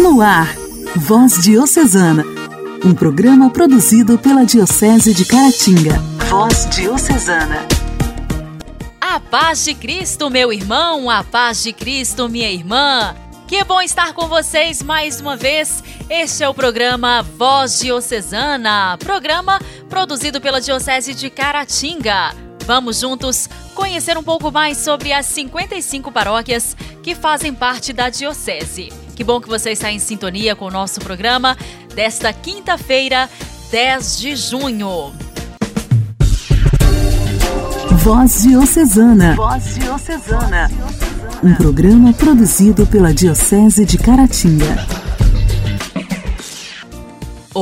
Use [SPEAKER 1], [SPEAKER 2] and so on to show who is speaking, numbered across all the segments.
[SPEAKER 1] No ar, Voz Diocesana, um programa produzido pela Diocese de Caratinga. Voz Diocesana.
[SPEAKER 2] A paz de Cristo, meu irmão, a paz de Cristo, minha irmã. Que bom estar com vocês mais uma vez. Este é o programa Voz Diocesana, programa produzido pela Diocese de Caratinga. Vamos juntos conhecer um pouco mais sobre as 55 paróquias que fazem parte da Diocese. Que bom que você está em sintonia com o nosso programa desta quinta-feira, 10 de junho.
[SPEAKER 1] Voz Diocesana. Voz Diocesana. Um programa produzido pela Diocese de Caratinga.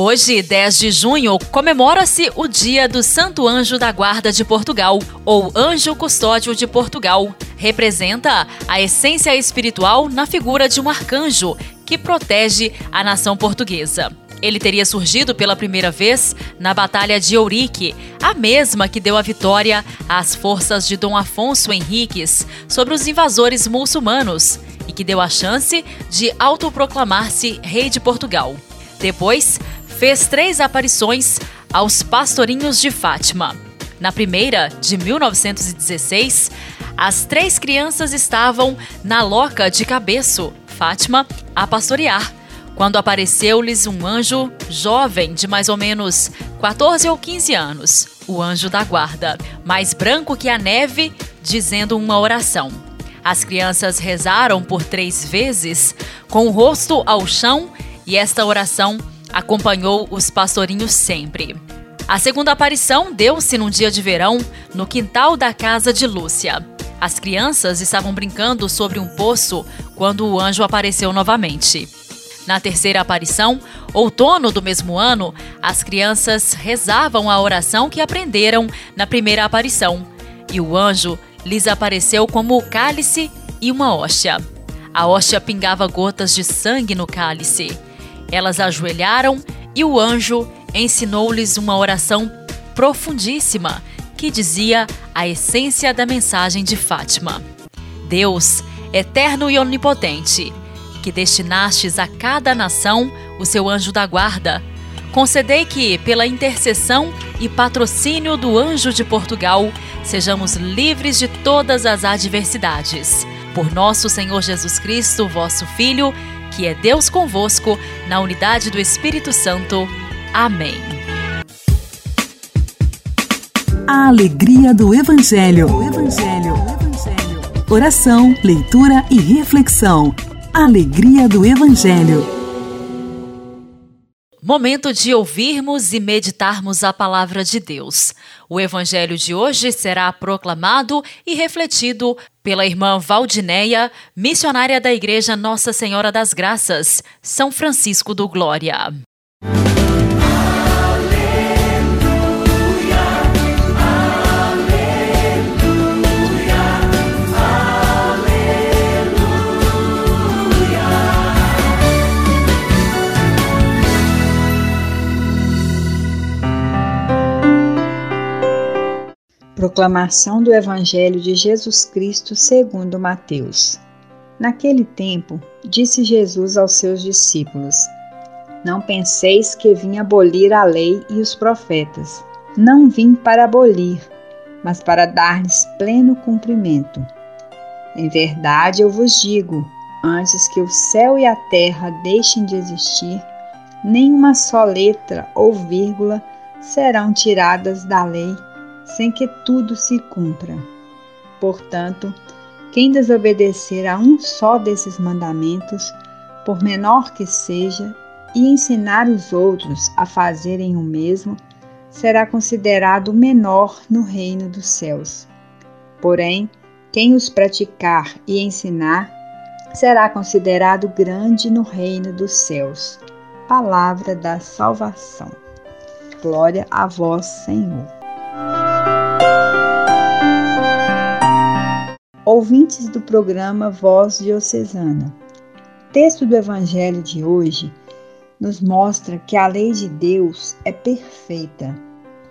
[SPEAKER 2] Hoje, 10 de junho, comemora-se o Dia do Santo Anjo da Guarda de Portugal, ou Anjo Custódio de Portugal. Representa a essência espiritual na figura de um arcanjo que protege a nação portuguesa. Ele teria surgido pela primeira vez na Batalha de Ourique, a mesma que deu a vitória às forças de Dom Afonso Henriques sobre os invasores muçulmanos e que deu a chance de autoproclamar-se rei de Portugal. Depois, fez três aparições aos Pastorinhos de Fátima. Na primeira, de 1916, as três crianças estavam na loca de cabeço, Fátima, a pastorear, quando apareceu-lhes um anjo jovem de mais ou menos 14 ou 15 anos, o anjo da guarda, mais branco que a neve, dizendo uma oração. As crianças rezaram por três vezes, com o rosto ao chão, e esta oração acompanhou os pastorinhos sempre. A segunda aparição deu-se num dia de verão, no quintal da casa de Lúcia. As crianças estavam brincando sobre um poço quando o anjo apareceu novamente. Na terceira aparição, outono do mesmo ano, as crianças rezavam a oração que aprenderam na primeira aparição, e o anjo lhes apareceu como o cálice e uma hóstia. A hóstia pingava gotas de sangue no cálice. Elas ajoelharam e o anjo ensinou-lhes uma oração profundíssima que dizia a essência da mensagem de Fátima. Deus, eterno e onipotente, que destinastes a cada nação o seu anjo da guarda, concedei que, pela intercessão e patrocínio do anjo de Portugal, sejamos livres de todas as adversidades. Por nosso Senhor Jesus Cristo, vosso Filho, que é Deus convosco, na unidade do Espírito Santo. Amém.
[SPEAKER 1] A alegria do Evangelho. Evangelho. Evangelho. Oração, leitura e reflexão. Alegria do Evangelho.
[SPEAKER 2] Momento de ouvirmos e meditarmos a palavra de Deus. O evangelho de hoje será proclamado e refletido pela irmã Valdineia, missionária da Igreja Nossa Senhora das Graças, São Francisco do Glória.
[SPEAKER 3] Proclamação do Evangelho de Jesus Cristo segundo Mateus. Naquele tempo, disse Jesus aos seus discípulos: Não penseis que vim abolir a lei e os profetas. Não vim para abolir, mas para dar-lhes pleno cumprimento. Em verdade eu vos digo: antes que o céu e a terra deixem de existir, nenhuma só letra ou vírgula serão tiradas da lei sem que tudo se cumpra. Portanto, quem desobedecer a um só desses mandamentos, por menor que seja, e ensinar os outros a fazerem o mesmo, será considerado menor no reino dos céus. Porém, quem os praticar e ensinar, será considerado grande no reino dos céus. Palavra da salvação. Glória a vós, Senhor. Ouvintes do programa Voz Diocesana. O texto do Evangelho de hoje nos mostra que a lei de Deus é perfeita.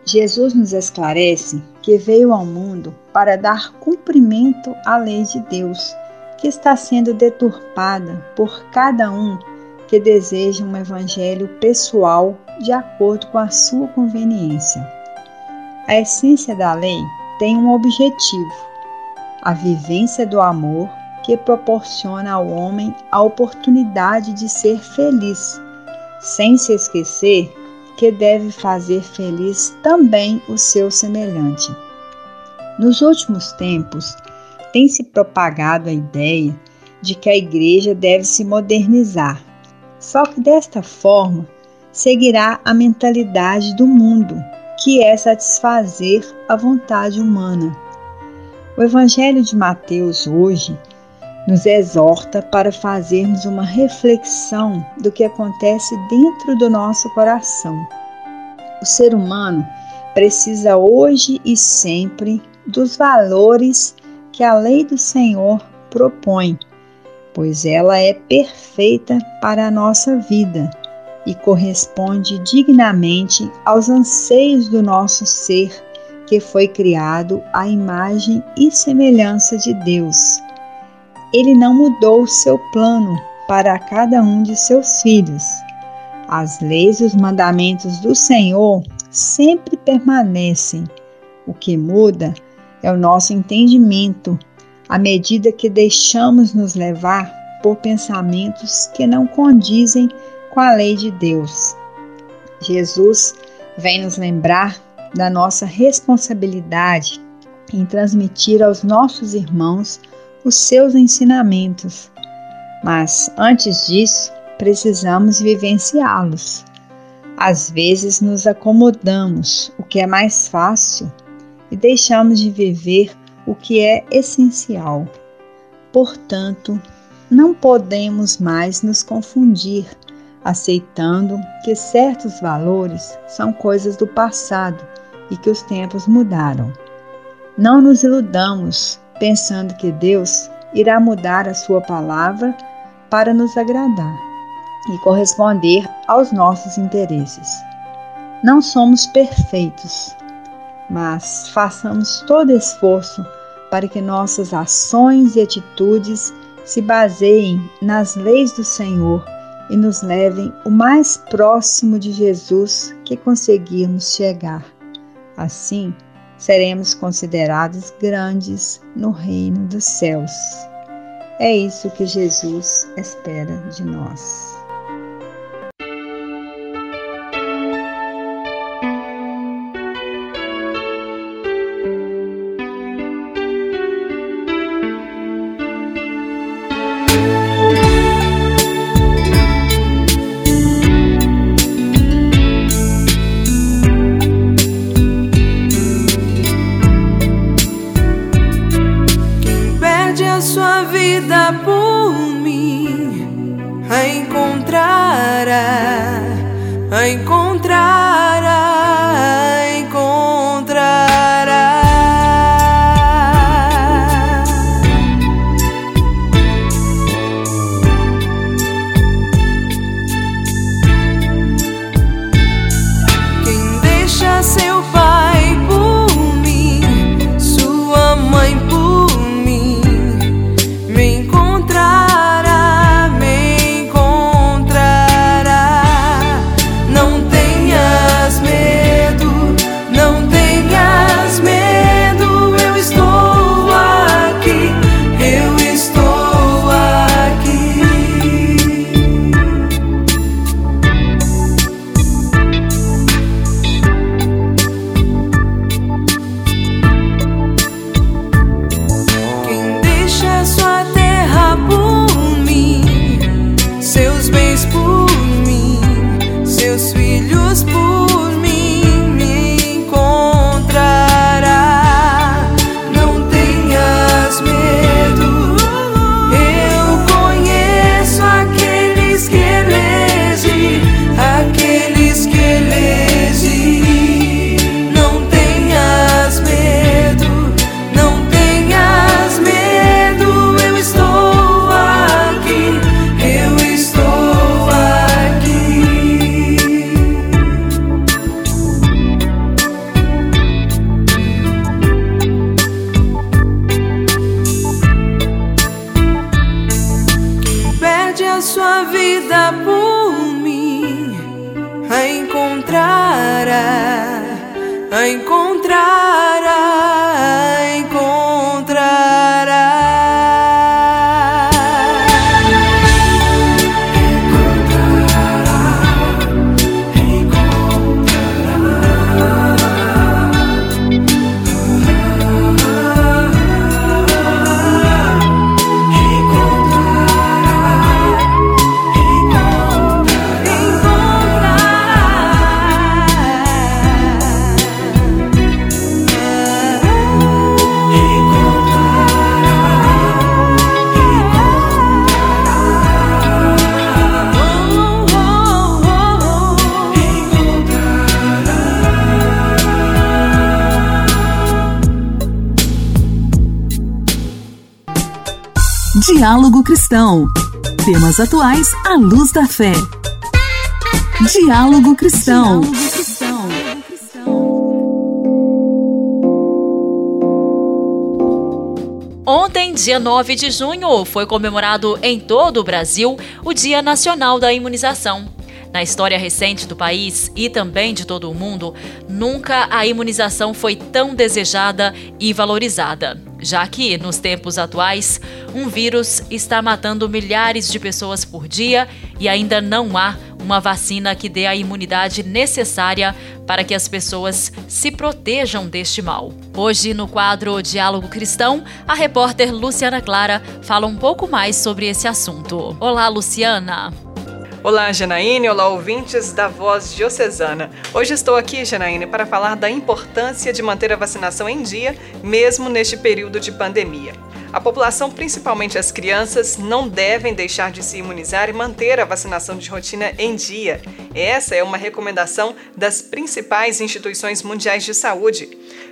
[SPEAKER 3] Jesus nos esclarece que veio ao mundo para dar cumprimento à lei de Deus, que está sendo deturpada por cada um que deseja um evangelho pessoal de acordo com a sua conveniência. A essência da lei tem um objetivo: a vivência do amor que proporciona ao homem a oportunidade de ser feliz, sem se esquecer que deve fazer feliz também o seu semelhante. Nos últimos tempos, tem se propagado a ideia de que a igreja deve se modernizar. Só que desta forma seguirá a mentalidade do mundo, que é satisfazer a vontade humana. O Evangelho de Mateus hoje nos exorta para fazermos uma reflexão do que acontece dentro do nosso coração. O ser humano precisa hoje e sempre dos valores que a lei do Senhor propõe, pois ela é perfeita para a nossa vida e corresponde dignamente aos anseios do nosso ser, que foi criado à imagem e semelhança de Deus. Ele não mudou seu plano para cada um de seus filhos. As leis e os mandamentos do Senhor sempre permanecem. O que muda é o nosso entendimento à medida que deixamos nos levar por pensamentos que não condizem com a lei de Deus. Jesus vem nos lembrar da nossa responsabilidade em transmitir aos nossos irmãos os seus ensinamentos. Mas antes disso, precisamos vivenciá-los. Às vezes nos acomodamos, o que é mais fácil e deixamos de viver o que é essencial. Portanto, não podemos mais nos confundir, aceitando que certos valores são coisas do passado e que os tempos mudaram. Não nos iludamos pensando que Deus irá mudar a Sua palavra para nos agradar e corresponder aos nossos interesses. Não somos perfeitos, mas façamos todo esforço para que nossas ações e atitudes se baseiem nas leis do Senhor e nos levem o mais próximo de Jesus que conseguirmos chegar. Assim, seremos considerados grandes no reino dos céus. É isso que Jesus espera de nós.
[SPEAKER 1] Diálogo Cristão. Temas atuais à luz da fé. Diálogo Cristão.
[SPEAKER 2] Ontem, dia 9 de junho, foi comemorado em todo o Brasil o Dia Nacional da Imunização. Na história recente do país e também de todo o mundo, nunca a imunização foi tão desejada e valorizada, já que, nos tempos atuais, um vírus está matando milhares de pessoas por dia e ainda não há uma vacina que dê a imunidade necessária para que as pessoas se protejam deste mal. Hoje, no quadro Diálogo Cristão, a repórter Luciana Clara fala um pouco mais sobre esse assunto. Olá, Luciana!
[SPEAKER 4] Olá, Janaíne. Olá, ouvintes da Voz Diocesana. Hoje estou aqui, Janaíne, para falar da importância de manter a vacinação em dia, mesmo neste período de pandemia. A população, principalmente as crianças, não devem deixar de se imunizar e manter a vacinação de rotina em dia. Essa é uma recomendação das principais instituições mundiais de saúde.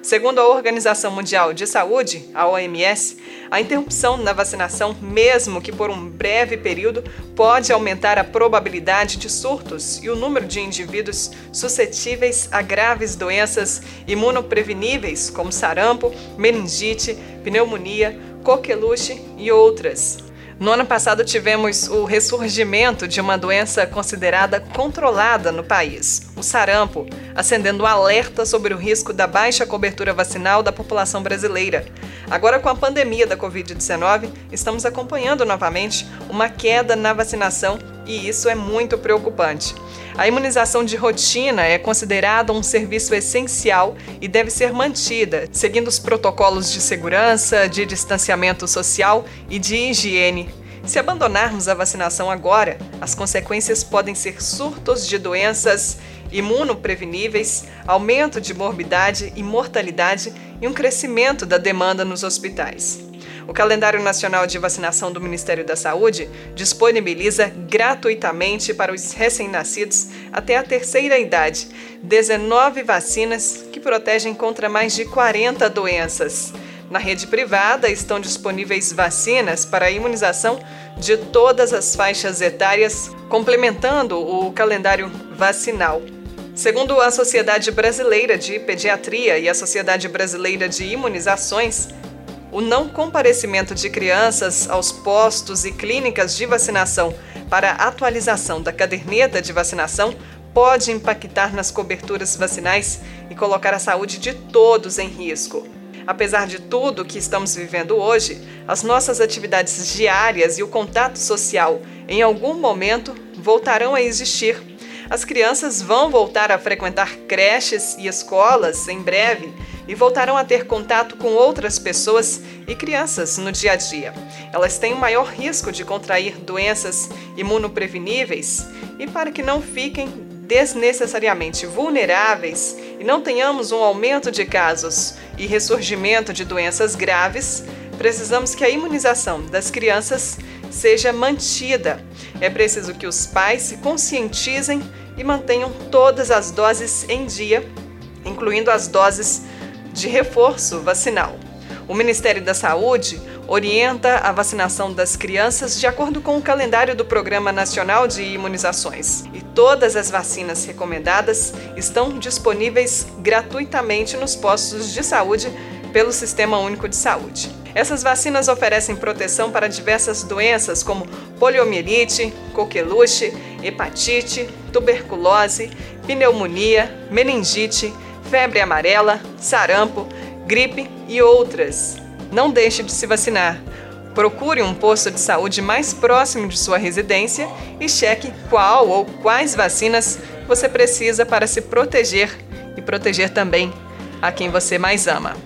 [SPEAKER 4] Segundo a Organização Mundial de Saúde, a OMS, a interrupção na vacinação, mesmo que por um breve período, pode aumentar a probabilidade de surtos e o número de indivíduos suscetíveis a graves doenças imunopreveníveis, como sarampo, meningite, pneumonia, coqueluche e outras. No ano passado tivemos o ressurgimento de uma doença considerada controlada no país, o sarampo, acendendo um alerta sobre o risco da baixa cobertura vacinal da população brasileira. Agora, com a pandemia da Covid-19, estamos acompanhando novamente uma queda na vacinação e isso é muito preocupante. A imunização de rotina é considerada um serviço essencial e deve ser mantida, seguindo os protocolos de segurança, de distanciamento social e de higiene. Se abandonarmos a vacinação agora, as consequências podem ser surtos de doenças imunopreveníveis, aumento de morbidade e mortalidade e um crescimento da demanda nos hospitais. O Calendário Nacional de Vacinação do Ministério da Saúde disponibiliza gratuitamente para os recém-nascidos até a terceira idade 19 vacinas que protegem contra mais de 40 doenças. Na rede privada estão disponíveis vacinas para a imunização de todas as faixas etárias, complementando o calendário vacinal. Segundo a Sociedade Brasileira de Pediatria e a Sociedade Brasileira de Imunizações, o não comparecimento de crianças aos postos e clínicas de vacinação para atualização da caderneta de vacinação pode impactar nas coberturas vacinais e colocar a saúde de todos em risco. Apesar de tudo que estamos vivendo hoje, as nossas atividades diárias e o contato social em algum momento voltarão a existir. As crianças vão voltar a frequentar creches e escolas em breve e voltarão a ter contato com outras pessoas e crianças no dia a dia. Elas têm o maior risco de contrair doenças imunopreveníveis e para que não fiquem desnecessariamente vulneráveis e não tenhamos um aumento de casos e ressurgimento de doenças graves, precisamos que a imunização das crianças seja mantida. É preciso que os pais se conscientizem e mantenham todas as doses em dia, incluindo as doses de reforço vacinal. O Ministério da Saúde orienta a vacinação das crianças de acordo com o calendário do Programa Nacional de Imunizações. E todas as vacinas recomendadas estão disponíveis gratuitamente nos postos de saúde pelo Sistema Único de Saúde. Essas vacinas oferecem proteção para diversas doenças como poliomielite, coqueluche, hepatite, tuberculose, pneumonia, meningite, febre amarela, sarampo, gripe e outras. Não deixe de se vacinar. Procure um posto de saúde mais próximo de sua residência e cheque qual ou quais vacinas você precisa para se proteger e proteger também a quem você mais ama.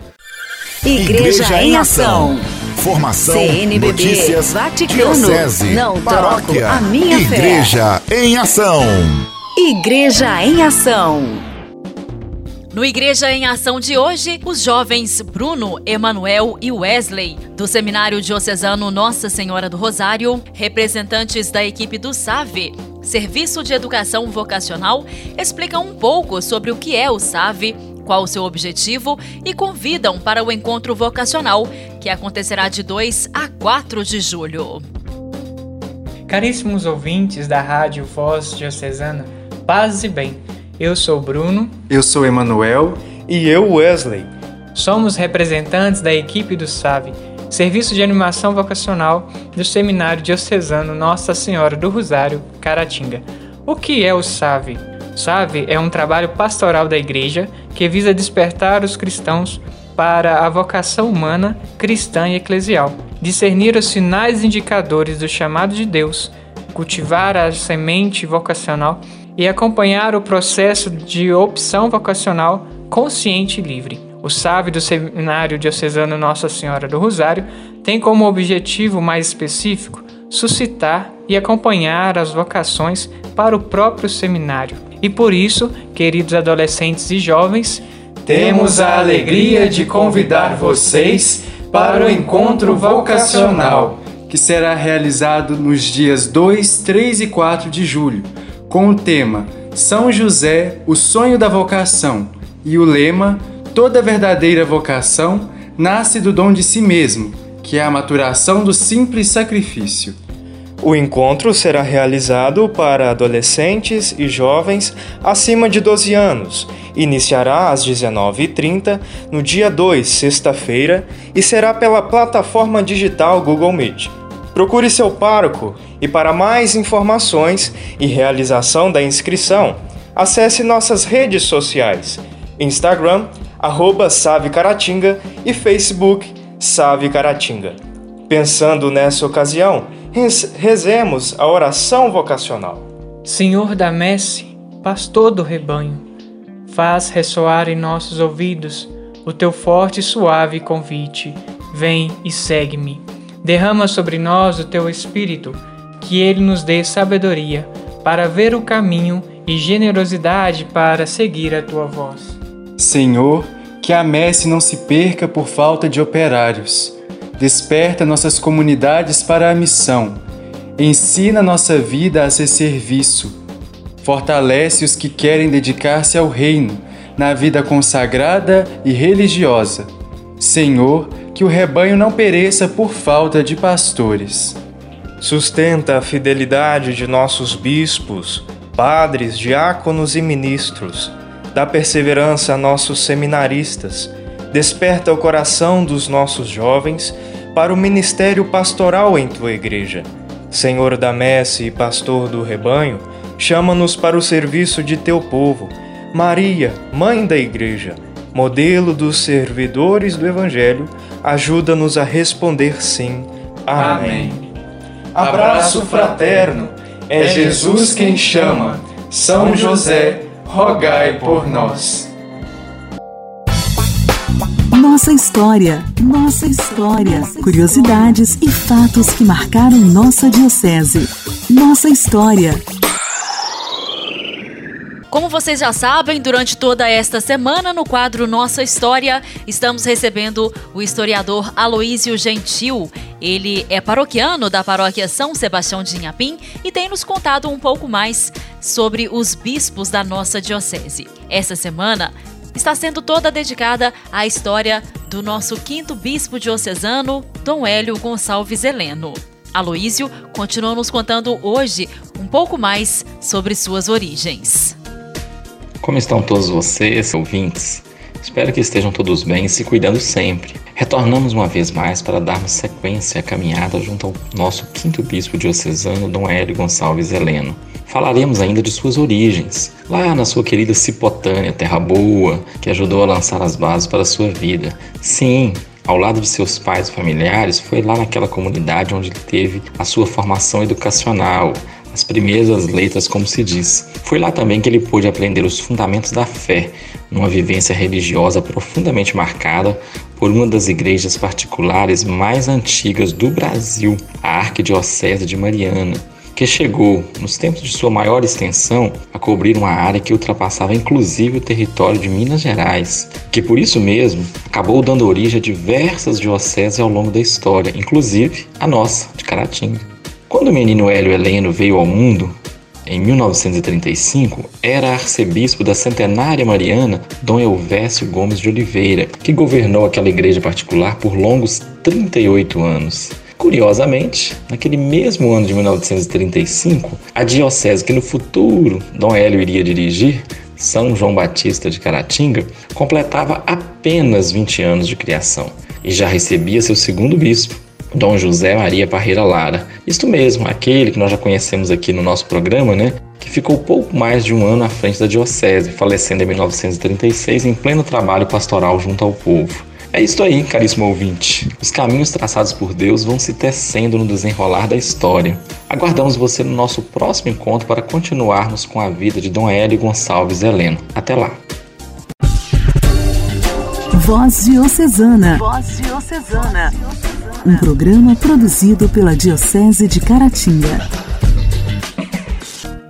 [SPEAKER 1] Igreja, Igreja em Ação.
[SPEAKER 5] Formação,
[SPEAKER 1] CNBB,
[SPEAKER 5] notícias,
[SPEAKER 1] Vaticano,
[SPEAKER 5] diocese,
[SPEAKER 1] não
[SPEAKER 5] paróquia,
[SPEAKER 1] troco a minha
[SPEAKER 5] Igreja
[SPEAKER 1] fé.
[SPEAKER 5] em Ação.
[SPEAKER 1] Igreja em Ação.
[SPEAKER 2] No Igreja em Ação de hoje, os jovens Bruno, Emanuel e Wesley, do Seminário Diocesano Nossa Senhora do Rosário, representantes da equipe do SAVE, Serviço de Educação Vocacional, explicam um pouco sobre o que é o SAVE, qual o seu objetivo e convidam para o encontro vocacional, que acontecerá de 2 a 4 de julho.
[SPEAKER 6] Caríssimos ouvintes da Rádio Voz Diocesana, paz e bem. Eu sou Bruno.
[SPEAKER 7] Eu sou Emanuel.
[SPEAKER 8] E eu, Wesley.
[SPEAKER 6] Somos representantes da equipe do SAVE, Serviço de Animação Vocacional do Seminário Diocesano Nossa Senhora do Rosário, Caratinga. O que é o SAVE? SAVE é um trabalho pastoral da Igreja que visa despertar os cristãos para a vocação humana, cristã e eclesial, discernir os sinais indicadores do chamado de Deus, cultivar a semente vocacional e acompanhar o processo de opção vocacional consciente e livre. O SAV do Seminário Diocesano Nossa Senhora do Rosário tem como objetivo mais específico suscitar e acompanhar as vocações para o próprio seminário. E por isso, queridos adolescentes e jovens,
[SPEAKER 7] temos a alegria de convidar vocês para o encontro vocacional, que será realizado nos dias 2, 3 e 4 de julho com o tema São José, o sonho da vocação e o lema Toda verdadeira vocação nasce do dom de si mesmo, que é a maturação do simples sacrifício.
[SPEAKER 8] O encontro será realizado para adolescentes e jovens acima de 12 anos. Iniciará às 19h30 no dia 2, sexta-feira, e será pela plataforma digital Google Meet. Procure seu pároco e para mais informações e realização da inscrição, acesse nossas redes sociais: Instagram, arroba Caratinga e Facebook Save Caratinga. Pensando nessa ocasião, rezemos a oração vocacional.
[SPEAKER 6] Senhor da messe, pastor do rebanho, faz ressoar em nossos ouvidos o teu forte e suave convite. Vem e segue-me. Derrama sobre nós o teu espírito que Ele nos dê sabedoria para ver o caminho e generosidade para seguir a tua voz.
[SPEAKER 7] Senhor, que a messe não se perca por falta de operários. Desperta nossas comunidades para a missão. Ensina nossa vida a ser serviço. Fortalece os que querem dedicar-se ao reino, na vida consagrada e religiosa. Senhor, que o rebanho não pereça por falta de pastores.
[SPEAKER 8] Sustenta a fidelidade de nossos bispos, padres, diáconos e ministros. Dá perseverança a nossos seminaristas. Desperta o coração dos nossos jovens para o ministério pastoral em tua igreja. Senhor da messe e pastor do rebanho, chama-nos para o serviço de teu povo. Maria, mãe da igreja, modelo dos servidores do evangelho, ajuda-nos a responder sim. Amém. Amém.
[SPEAKER 7] Abraço fraterno. É Jesus quem chama. São José, rogai por nós.
[SPEAKER 1] Nossa história, nossa história. Curiosidades e fatos que marcaram nossa diocese. Nossa história.
[SPEAKER 2] Como vocês já sabem, durante toda esta semana, no quadro Nossa História, estamos recebendo o historiador Aloísio Gentil. Ele é paroquiano da paróquia São Sebastião de Inhapim e tem nos contado um pouco mais sobre os bispos da nossa diocese. Essa semana está sendo toda dedicada à história do nosso quinto bispo diocesano, Dom Hélio Gonçalves Heleno. Aloísio continua nos contando hoje um pouco mais sobre suas origens.
[SPEAKER 9] Como estão todos vocês, ouvintes? Espero que estejam todos bem e se cuidando sempre.
[SPEAKER 5] Retornamos uma vez mais para darmos sequência à caminhada junto ao nosso quinto bispo diocesano, Dom Hélio Gonçalves Heleno. Falaremos ainda de suas origens, lá na sua querida Cipotânia, Terra Boa, que ajudou a lançar as bases para a sua vida. Sim, ao lado de seus pais e familiares, foi lá naquela comunidade onde ele teve a sua formação educacional, as primeiras letras, como se diz. Foi lá também que ele pôde aprender os fundamentos da fé, numa vivência religiosa profundamente marcada por uma das igrejas particulares mais antigas do Brasil, a Arquidiocese de Mariana, que chegou, nos tempos de sua maior extensão, a cobrir uma área que ultrapassava inclusive o território de Minas Gerais, que por isso mesmo acabou dando origem a diversas dioceses ao longo da história, inclusive a nossa, de Caratinga. Quando o menino Hélio Heleno veio ao mundo, em 1935, era arcebispo da centenária mariana Dom Elvésio Gomes de Oliveira, que governou aquela igreja particular por longos 38 anos. Curiosamente, naquele mesmo ano de 1935, a diocese que no futuro Dom Hélio iria dirigir, São João Batista de Caratinga, completava apenas 20 anos de criação e já recebia seu segundo bispo, Dom José Maria Parreira Lara. Isto mesmo, aquele que nós já conhecemos aqui no nosso programa, né? Que ficou pouco mais de um ano à frente da diocese, falecendo em 1936 em pleno trabalho pastoral junto ao povo. É isso aí, caríssimo ouvinte. Os caminhos traçados por Deus vão se tecendo no desenrolar da história. Aguardamos você no nosso próximo encontro para continuarmos com a vida de Dom Hélio Gonçalves Heleno. Até lá.
[SPEAKER 1] Voz Diocesana. Voz Diocesana. Um programa produzido pela Diocese de Caratinga.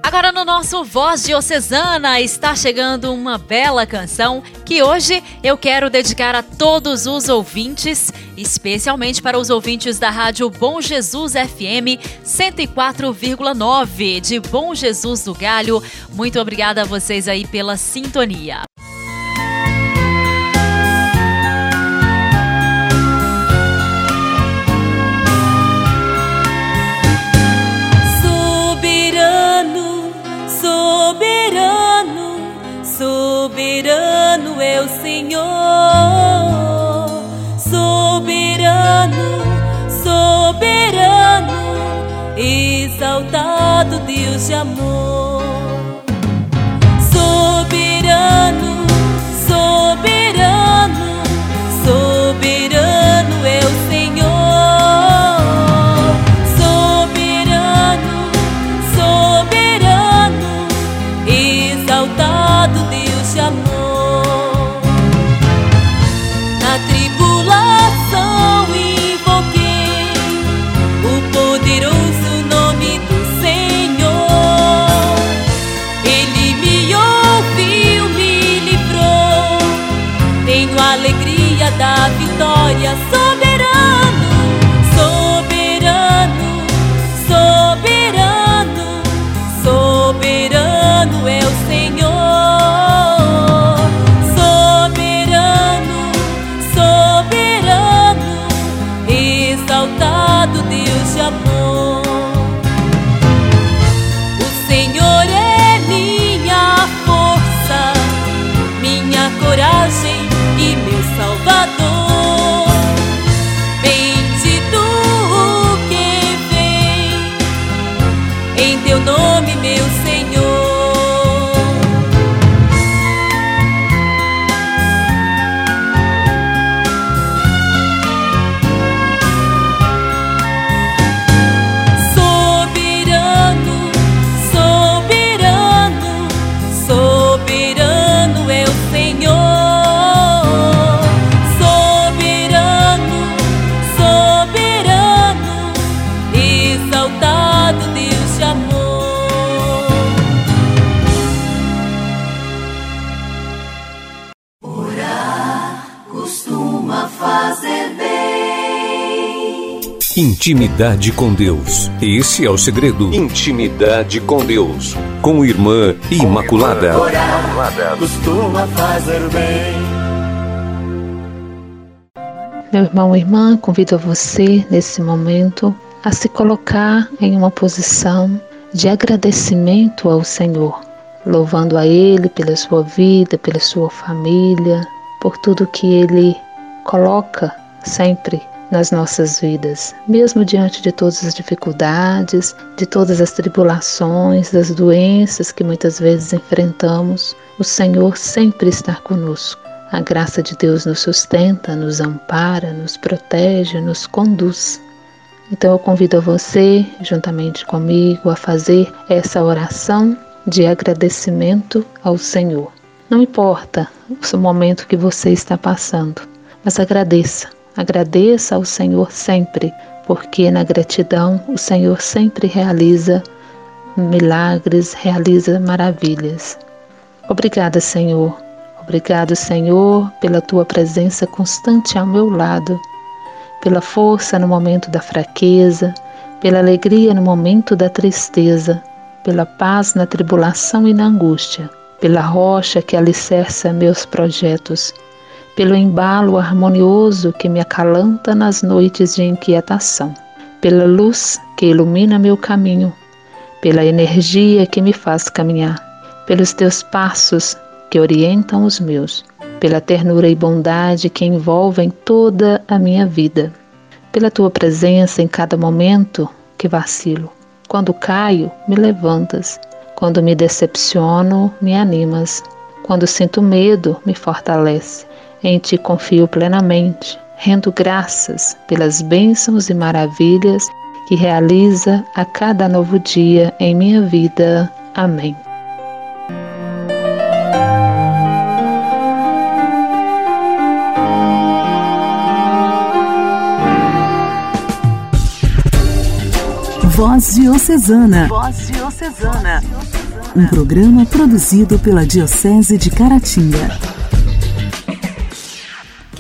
[SPEAKER 10] Agora no nosso Voz Diocesana está chegando uma bela canção que hoje eu quero dedicar a todos os ouvintes, especialmente para os ouvintes da Rádio Bom Jesus FM 104,9 de Bom Jesus do Galho. Muito obrigada a vocês aí pela sintonia.
[SPEAKER 2] Senhor, soberano, soberano, exaltado Deus de amor, soberano,
[SPEAKER 11] fazer bem.
[SPEAKER 12] Intimidade com Deus. Esse é o segredo. Intimidade com Deus. Com Irmã Imaculada.
[SPEAKER 11] Orar costuma fazer bem.
[SPEAKER 13] Meu irmão e irmã, convido a você, nesse momento, a se colocar em uma posição de agradecimento ao Senhor, louvando a Ele pela sua vida, pela sua família, por tudo que Ele coloca sempre nas nossas vidas, mesmo diante de todas as dificuldades, de todas as tribulações, das doenças que muitas vezes enfrentamos, o Senhor sempre está conosco. A graça de Deus nos sustenta, nos ampara, nos protege, nos conduz. Então eu convido você, juntamente comigo, a fazer essa oração de agradecimento ao Senhor. Não importa o momento que você está passando, mas agradeça. Agradeça ao Senhor sempre, porque na gratidão o Senhor sempre realiza milagres, realiza maravilhas. Obrigada, Senhor. Obrigado, Senhor, pela tua presença constante ao meu lado, pela força no momento da fraqueza, pela alegria no momento da tristeza, pela paz na tribulação e na angústia, pela rocha que alicerça meus projetos pelo embalo harmonioso que me acalanta nas noites de inquietação, pela luz que ilumina meu caminho, pela energia que me faz caminhar, pelos teus passos que orientam os meus, pela ternura e bondade que envolvem toda a minha vida, pela tua presença em cada momento que vacilo. Quando caio, me levantas. Quando me decepciono, me animas. Quando sinto medo, me fortalece. Em ti confio plenamente, rendo graças pelas bênçãos e maravilhas que realiza a cada novo dia em minha vida. Amém.
[SPEAKER 1] Voz Diocesana. Voz Diocesana. Um programa produzido pela Diocese de Caratinga.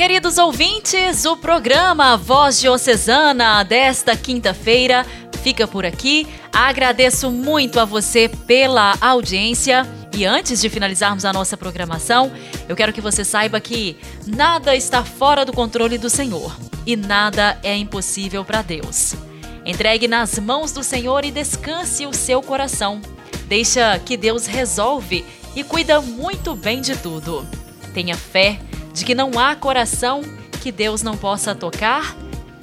[SPEAKER 2] Queridos ouvintes, o programa Voz Diocesana desta quinta-feira fica por aqui. Agradeço muito a você pela audiência. E antes de finalizarmos a nossa programação, eu quero que você saiba que nada está fora do controle do Senhor e nada é impossível para Deus. Entregue nas mãos do Senhor e descanse o seu coração. Deixa que Deus resolve e cuida muito bem de tudo. Tenha fé de que não há coração que Deus não possa tocar,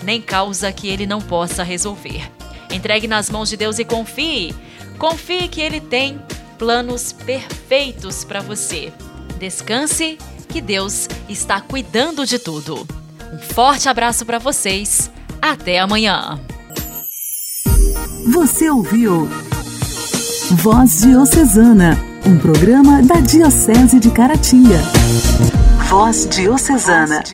[SPEAKER 2] nem causa que ele não possa resolver. Entregue nas mãos de Deus e confie. Confie que ele tem planos perfeitos para você. Descanse, que Deus está cuidando de tudo. Um forte abraço para vocês. Até amanhã.
[SPEAKER 1] Você ouviu Voz Diocesana, um programa da Diocese de Caratinga. Voz Diocesana.